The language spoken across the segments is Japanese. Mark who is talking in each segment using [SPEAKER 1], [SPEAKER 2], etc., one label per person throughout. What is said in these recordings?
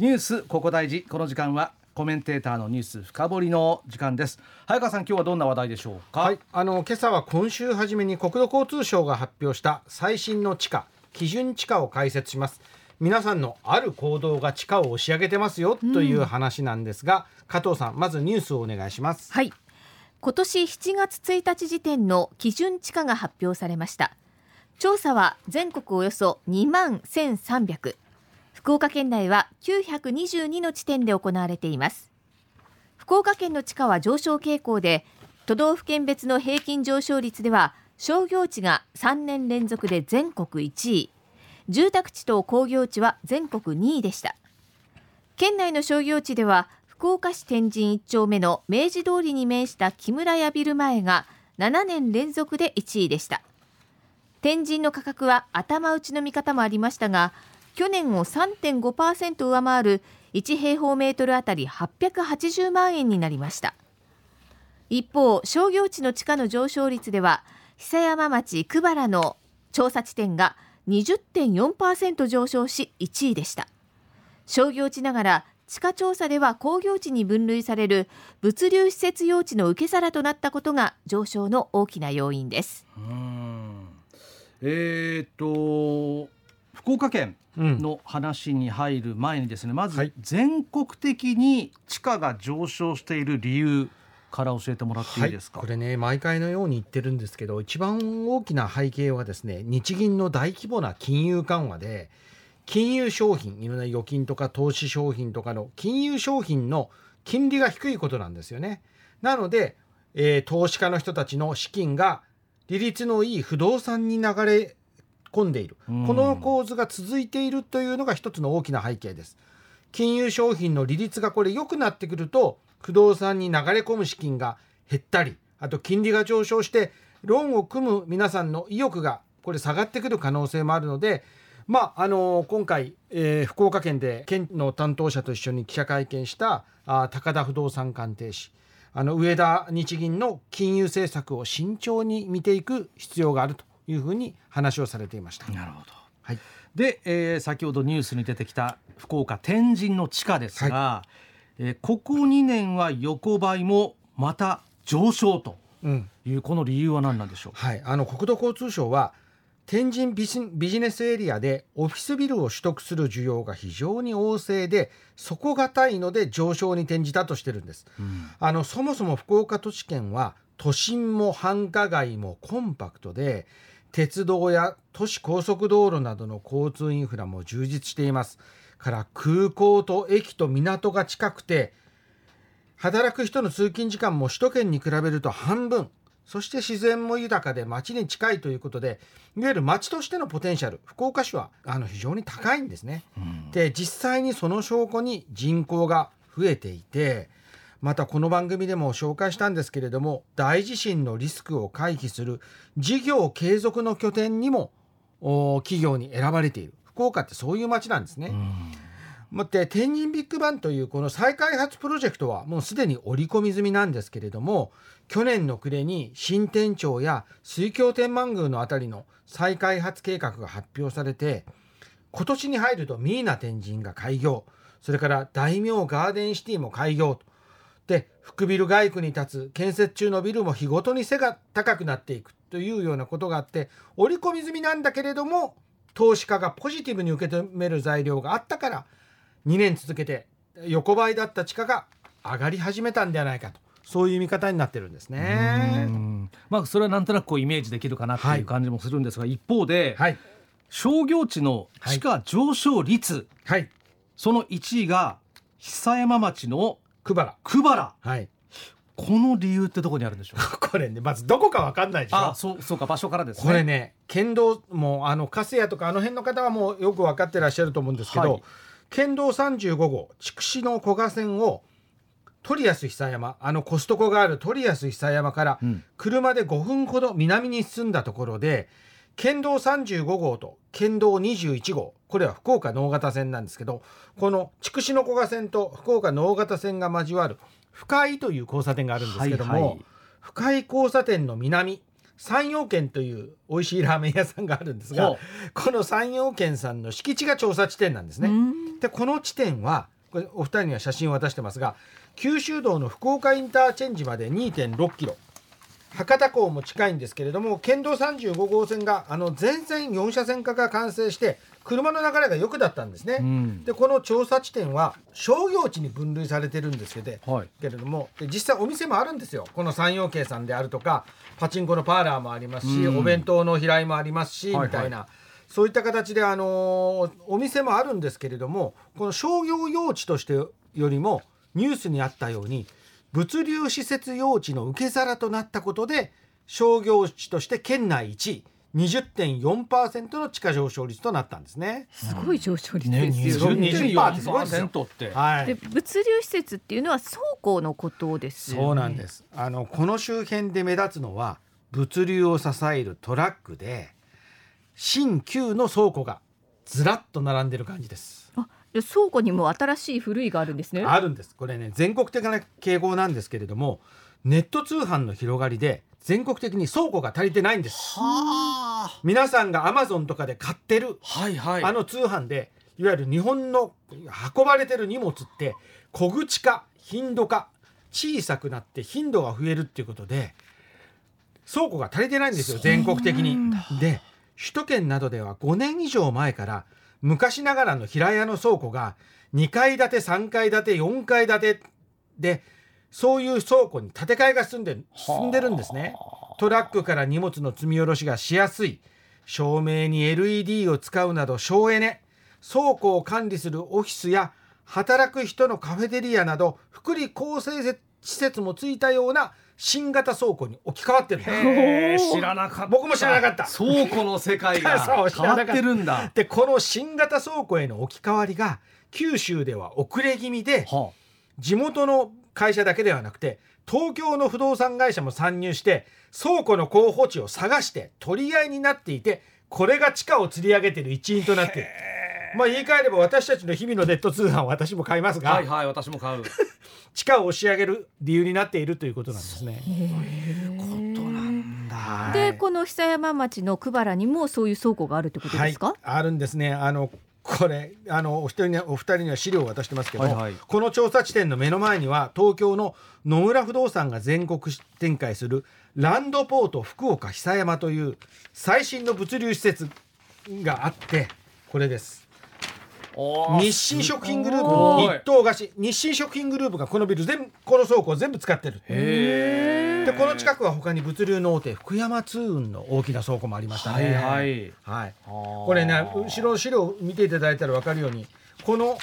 [SPEAKER 1] ニュースここ大事。この時間はコメンテーターのニュース深掘りの時間です。早川さん今日はどんな話題でしょうか？
[SPEAKER 2] はい、あの今朝は今週初めに国土交通省が発表した最新の地価基準地価を解説します。皆さんのある行動が地価を押し上げてますよという話なんですが、加藤さんまずニュースをお願いします。
[SPEAKER 3] はい。今年7月1日時点の基準地価が発表されました。調査は全国およそ2万1300福岡県内は922の地点で行われています。福岡県の地価は上昇傾向で都道府県別の平均上昇率では商業地が3年連続で全国1位。住宅地と工業地は全国2位でした。県内の商業地では福岡市天神1丁目の明治通りに面した木村屋ビル前が7年連続で1位でした。天神の価格は頭打ちの見方もありましたが去年を3.5%上回る1平方メートルあたり880万円になりました。一方商業地の地価の上昇率では久山町久原の調査地点が20.4%上昇し1位でした。商業地ながら地価調査では工業地に分類される物流施設用地の受け皿となったことが上昇の大きな要因です。
[SPEAKER 1] うん。えー、っと福岡県。の話に入る前にですね、まず
[SPEAKER 2] はい。
[SPEAKER 1] 全国的に地価が上昇している理由から教えてもらっていいですか、
[SPEAKER 2] はい、これね毎回のように言ってるんですけど一番大きな背景はですね日銀の大規模な金融緩和で金融商品いろんな預金とか投資商品とかの金融商品の金利が低いことなんですよね。なので、えー投資家の人たちの資金が利率のいい不動産に流れ込んでいる。
[SPEAKER 1] うん。
[SPEAKER 2] この構図が続いているというのが一つの大きな背景です。金融商品の利率がこれ良くなってくると不動産に流れ込む資金が減ったりあと金利が上昇してローンを組む皆さんの意欲がこれ下がってくる可能性もあるのでまああの今回、えー福岡県で県の担当者と一緒に記者会見したあー高田不動産鑑定士。あの上田日銀の金融政策を慎重に見ていく必要があるというふうに話をされていました。
[SPEAKER 1] なるほど。
[SPEAKER 2] はい。
[SPEAKER 1] で、えー先ほどニュースに出てきた福岡天神の地価ですが、えーここ2年は横ばいもまた上昇と
[SPEAKER 2] うん。
[SPEAKER 1] いうこの理由は何なんでしょう？
[SPEAKER 2] はい、あの国土交通省は天神ビジビジネスエリアでオフィスビルを取得する需要が非常に旺盛で底堅いので上昇に転じたとしてるんです。
[SPEAKER 1] うん。
[SPEAKER 2] あのそもそも福岡都市圏は都心も繁華街もコンパクトで鉄道や都市高速道路などの交通インフラも充実しています。から空港と駅と港が近くて働く人の通勤時間も首都圏に比べると半分。そして自然も豊かで街に近いということでいわゆる街としてのポテンシャル福岡市はあの非常に高いんですね。
[SPEAKER 1] うん。
[SPEAKER 2] で実際にその証拠に人口が増えていてまたこの番組でも紹介したんですけれども大地震のリスクを回避する事業継続の拠点にもお企業に選ばれている。福岡ってそういう街なんですね。
[SPEAKER 1] うん。
[SPEAKER 2] もって天神ビッグバンというこの再開発プロジェクトはもうすでに織り込み済みなんですけれども去年の暮れに新天町や水京天満宮のあたりの再開発計画が発表されて今年に入るとミーナ天神が開業。それから大名ガーデンシティも開業とで福ビル街区に立つ建設中のビルも日ごとに背が高くなっていくというようなことがあって織り込み済みなんだけれども投資家がポジティブに受け止める材料があったから2年続けて横ばいだった地価が上がり始めたんではないかとそういう見方になってるんです
[SPEAKER 1] う
[SPEAKER 2] ね。
[SPEAKER 1] ん。まあそれはなんとなくこうイメージできるかなっていう感じもするんですが、一方で、
[SPEAKER 2] はい、
[SPEAKER 1] 商業地の地価上昇率、
[SPEAKER 2] はい、
[SPEAKER 1] その1位が久山町の
[SPEAKER 2] 久原、
[SPEAKER 1] 久原
[SPEAKER 2] はい、
[SPEAKER 1] この理由ってどこにあるんでしょう？
[SPEAKER 2] これねまずどこかわかんないでしょ？
[SPEAKER 1] あそうそうか場所からですね。
[SPEAKER 2] これね県道もうあの粕谷とかあの辺の方はもうよく分かってらっしゃると思うんですけど、
[SPEAKER 1] はい。
[SPEAKER 2] 県道35号筑紫の古賀線を鳥安久山あのコストコがある鳥安久山から
[SPEAKER 1] うん。
[SPEAKER 2] 車で5分ほど南に進んだところで県道35号と県道21号。これは福岡直方線なんですけどこの筑紫の古賀線と福岡直方線が交わる深井という交差点があるんですけども、
[SPEAKER 1] はいはい。
[SPEAKER 2] 深井交差点の南山陽軒という美味しいラーメン屋さんがあるんですがこの山陽軒さんの敷地が調査地点なんですね。
[SPEAKER 3] うん。
[SPEAKER 2] でこの地点はこれお二人には写真を渡してますが九州道の福岡インターチェンジまで2.6キロ博多港も近いんですけれども県道35号線があの全線4車線化が完成して車の流れが良くだったんですね。
[SPEAKER 1] うん。
[SPEAKER 2] でこの調査地点は商業地に分類されてるんですけど、
[SPEAKER 1] はい。
[SPEAKER 2] けれどもで実際お店もあるんですよ。この山陽系さんであるとかパチンコのパーラーもありますし、
[SPEAKER 1] うん。
[SPEAKER 2] お弁当の平井もありますし、
[SPEAKER 1] はいはい。
[SPEAKER 2] みたいな。そういった形で、あのーお店もあるんですけれどもこの商業用地としてよりもニュースにあったように物流施設用地の受け皿となったことで商業地として県内1位20.4%の地価上昇率となったんですね。
[SPEAKER 3] すごい上昇率
[SPEAKER 1] ね
[SPEAKER 3] ですよね。
[SPEAKER 2] 20%ってすごいですよ
[SPEAKER 1] 20%って
[SPEAKER 2] はい
[SPEAKER 3] で物流施設っていうのは倉庫のことですよね。
[SPEAKER 2] そうなんです。あのこの周辺で目立つのは物流を支えるトラックで新旧の倉庫がずらっと並んでる感じです。
[SPEAKER 3] 倉庫にも新しい古いがあるんですね。
[SPEAKER 2] あるんです。これね全国的な傾向なんですけれども、ネット通販の広がりで全国的に倉庫が足りてないんです。
[SPEAKER 1] はあ
[SPEAKER 2] 皆さんがアマゾンとかで買ってる
[SPEAKER 1] はいはい
[SPEAKER 2] あの通販でいわゆる日本の運ばれてる荷物って小口化頻度化小さくなって頻度が増えるっていうことで倉庫が足りてないんですよ全国的に。で首都圏などでは5年以上前から昔ながらの平屋の倉庫が2階建て3階建て4階建てでそういう倉庫に建て替えが進んで進んでるんですね。トラックから荷物の積み下ろしがしやすい。照明に LED を使うなど省エネ。倉庫を管理するオフィスや働く人のカフェテリアなど福利厚生施設もついたような新型倉庫に置き換わってる
[SPEAKER 1] 知らなかった。
[SPEAKER 2] 僕も知らなかった。
[SPEAKER 1] 倉庫の世界が 変わってるんだ。
[SPEAKER 2] でこの新型倉庫への置き換わりが九州では遅れ気味で
[SPEAKER 1] は
[SPEAKER 2] 地元の会社だけではなくて東京の不動産会社も参入して倉庫の候補地を探して取り合いになっていてこれが地価を釣り上げている一因となっている。まあ言い換えれば私たちの日々のネット通販は私も買いますが、
[SPEAKER 1] あはいはい私も買う
[SPEAKER 2] 地価を押し上げる理由になっているということなんですね。
[SPEAKER 1] ことなんだ
[SPEAKER 3] でこの久山町の久原にもそういう倉庫があるってことですか、
[SPEAKER 2] はい、あるんですね。あのこれあのお一人にお二人には資料を渡してますけど、
[SPEAKER 1] はいはい
[SPEAKER 2] この調査地点の目の前には東京の野村不動産が全国展開するランドポート福岡久山という最新の物流施設があってこれです。日清食品グループ
[SPEAKER 1] お
[SPEAKER 2] 日東菓子日清食品グループがこのビル全部この倉庫を全部使ってる。
[SPEAKER 1] へ
[SPEAKER 2] でこの近くは他に物流の大手福山通運の大きな倉庫もありましたね。
[SPEAKER 1] はいはい。
[SPEAKER 2] はい。
[SPEAKER 1] こ
[SPEAKER 2] これね後ろの資料を見ていただいたら分かるようにこの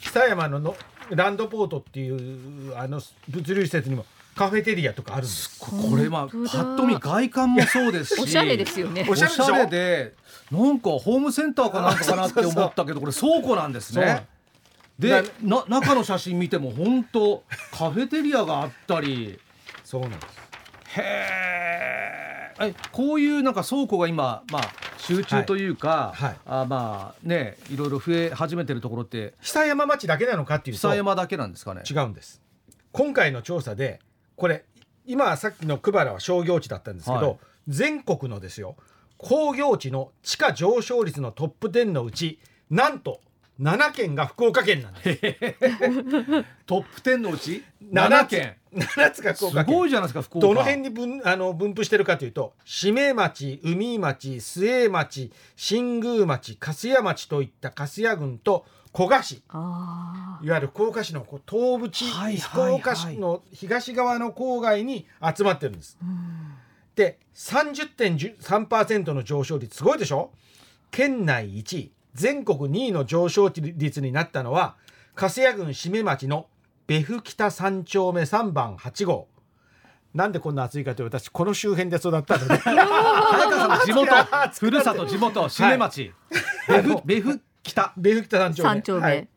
[SPEAKER 2] 久山ののランドポートっていうあの物流施設にもカフェテリアとかあるんです。
[SPEAKER 1] これまあ
[SPEAKER 3] 本当だ。
[SPEAKER 1] ぱっと見外観もそうですし。
[SPEAKER 3] おしゃれですよね。
[SPEAKER 2] おしゃれで。しょ
[SPEAKER 1] おしゃれでなんかホームセンターかなんかかなって思ったけどこれ倉庫なんですね。でな中の写真見ても本当カフェテリアがあったり。
[SPEAKER 2] そうなんです。
[SPEAKER 1] へー。えこういうなんか倉庫が今まあ集中というか、
[SPEAKER 2] はい。はい。
[SPEAKER 1] あまあねいろいろ増え始めてるところって。
[SPEAKER 2] 久山町だけなのかっていうと。
[SPEAKER 1] 久山だけなんですかね。
[SPEAKER 2] 違うんです。今回の調査でこれ今さっきの久原は商業地だったんですけど、
[SPEAKER 1] はい。
[SPEAKER 2] 全国のですよ工業地の地価上昇率のトップ10のうちなんと7県が福岡県なんです。
[SPEAKER 1] トップ10のうち
[SPEAKER 2] ？7
[SPEAKER 1] 7
[SPEAKER 2] つ
[SPEAKER 1] 県
[SPEAKER 2] 7つが福
[SPEAKER 1] す
[SPEAKER 2] 岡県。
[SPEAKER 1] ごいじゃないですか福岡。
[SPEAKER 2] どの辺に分あの分布してるかというと締め町海町末町新宮町粕屋町といった粕屋郡と古賀市。
[SPEAKER 3] あ
[SPEAKER 2] いわゆる福岡市のこう東部地、
[SPEAKER 1] はいはいはい。
[SPEAKER 2] 福岡市の東側の郊外に集まってるんです。で30.3%の上昇率すごいでしょ？県内1位全国2位の上昇率になったのは粕屋郡締め町の別府北三丁目3番8号。なんでこんな暑いかというと私この周辺で育ったので。
[SPEAKER 1] 早川さんの地元 ふるさと地元締め町。別府別府北
[SPEAKER 2] 別府北三丁目。
[SPEAKER 3] 三丁目、
[SPEAKER 2] はい。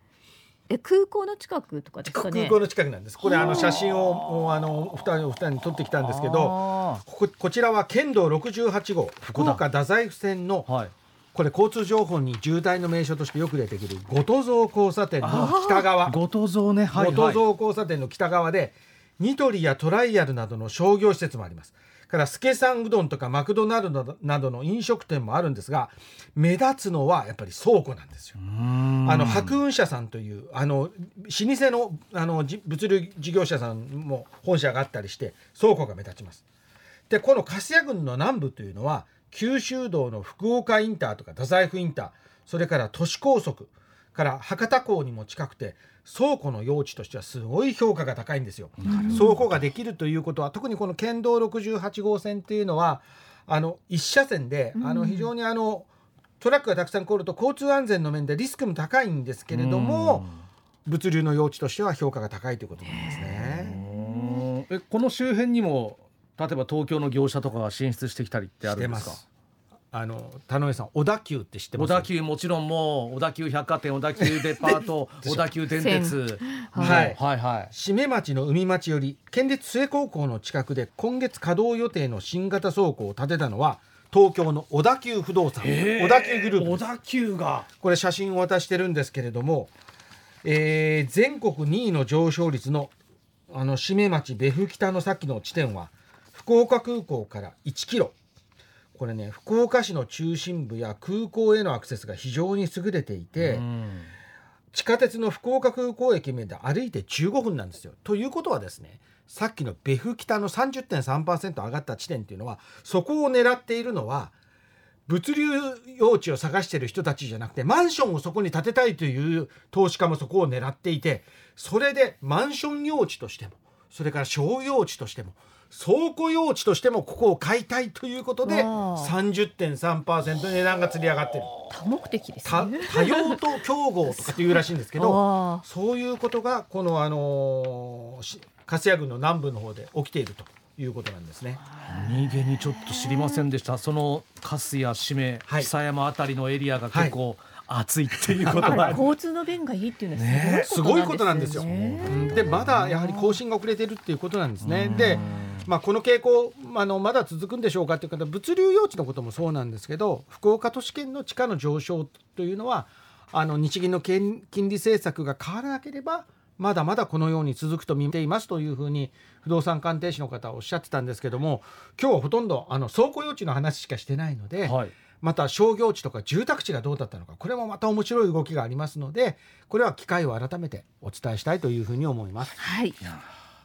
[SPEAKER 3] え空港の近くとかですかね。
[SPEAKER 2] 空港の近くなんです。これあの写真をあのお二人お二人に撮ってきたんですけど
[SPEAKER 1] あ
[SPEAKER 2] こここちらは県道68号福岡太宰府線の
[SPEAKER 1] ーはい
[SPEAKER 2] これ交通情報に渋滞の名所としてよく出てくる後戸蔵交差点の北側。
[SPEAKER 1] ごとぞね。はい
[SPEAKER 2] 後
[SPEAKER 1] はい。
[SPEAKER 2] 戸蔵交差点の北側でニトリやトライアルなどの商業施設もあります。から助さんうどんとかマクドナルドなどの飲食店もあるんですが目立つのはやっぱり倉庫なんですよ。あの白雲社さんというあの老舗のあの物流事業者さんも本社があったりして倉庫が目立ちます。でこの粕谷郡の南部というのは九州道の福岡インターとか太宰府インターそれから都市高速から博多港にも近くて倉庫の用地としてはすごい評価が高いんですよ。倉庫ができるということは特にこの県道68号線っていうのはあの一車線で、あの非常にあのトラックがたくさん来ると交通安全の面でリスクも高いんですけれども、物流の用地としては評価が高いということなんですね。
[SPEAKER 1] えこの周辺にも例えば東京の業者とかが進出してきたりってあるんですか？
[SPEAKER 2] あの田上さん小田急って知ってます？
[SPEAKER 1] 小田急もちろんもう小田急百貨店小田急デパート 小田急電鉄、
[SPEAKER 2] はい、
[SPEAKER 1] はい。はい
[SPEAKER 2] 締め町の海町より県立末高校の近くで今月稼働予定の新型倉庫を建てたのは東京の小田急不動産、小田急グループ
[SPEAKER 1] 小田急が。
[SPEAKER 2] これ写真を渡してるんですけれども、えー、全国2位の上昇率のあの締め町別府北の先の地点は福岡空港から1キロこれね福岡市の中心部や空港へのアクセスが非常に優れていて、地下鉄の福岡空港駅まで歩いて15分なんですよ。ということはですねさっきの別府北の30.3%上がった地点っていうのはそこを狙っているのは物流用地を探している人たちじゃなくてマンションをそこに建てたいという投資家もそこを狙っていてそれでマンション用地としてもそれから商用地としても倉庫用地としてもここを買いたいということで30.3%値段が釣り上がってる。
[SPEAKER 3] 多目的です、
[SPEAKER 2] ね、多様と競合とかっていうらしいんですけど そういうことがこのあの粕谷郡の南部の方で起きているということなんですね。
[SPEAKER 1] 何気にちょっと知りませんでした。その粕谷締め、はい、久山あたりのエリアが結構、はい。暑いっていうことは
[SPEAKER 3] 交通の便がいいっていうの
[SPEAKER 2] はすごいことなんですよ。でまだやはり更新が遅れてるっていうことなんですね。でまあ、この傾向あのまだ続くんでしょうかという方物流用地のこともそうなんですけど福岡都市圏の地価の上昇というのはあの日銀の金利政策が変わらなければまだまだこのように続くと見ていますというふうに不動産鑑定士の方はおっしゃってたんですけども今日はほとんどあの倉庫用地の話しかしてないので、はい、また商業地とか住宅地がどうだったのかこれもまた面白い動きがありますのでこれは機会を改めてお伝えしたいというふうに思います。
[SPEAKER 3] はい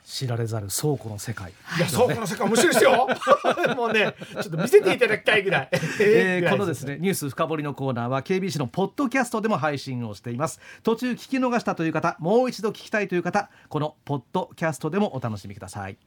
[SPEAKER 1] 知られざる倉庫の世界。
[SPEAKER 2] いや、倉庫の世界面白いですよ。もうね、ちょっと見せていただきたいぐらい。
[SPEAKER 1] えー、このですね、ニュース深掘りのコーナーは KBC のポッドキャストでも配信をしています。途中聞き逃したという方、もう一度聞きたいという方、このポッドキャストでもお楽しみください。